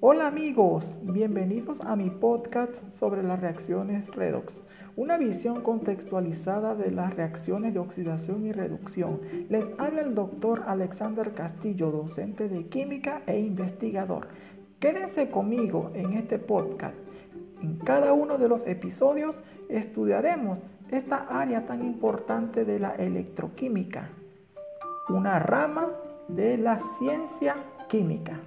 Hola amigos, bienvenidos a mi podcast sobre las reacciones redox, una visión contextualizada de las reacciones de oxidación y reducción. Les habla el doctor Alexander Castillo, docente de química e investigador. Quédense conmigo en este podcast. En cada uno de los episodios estudiaremos esta área tan importante de la electroquímica, una rama de la ciencia química.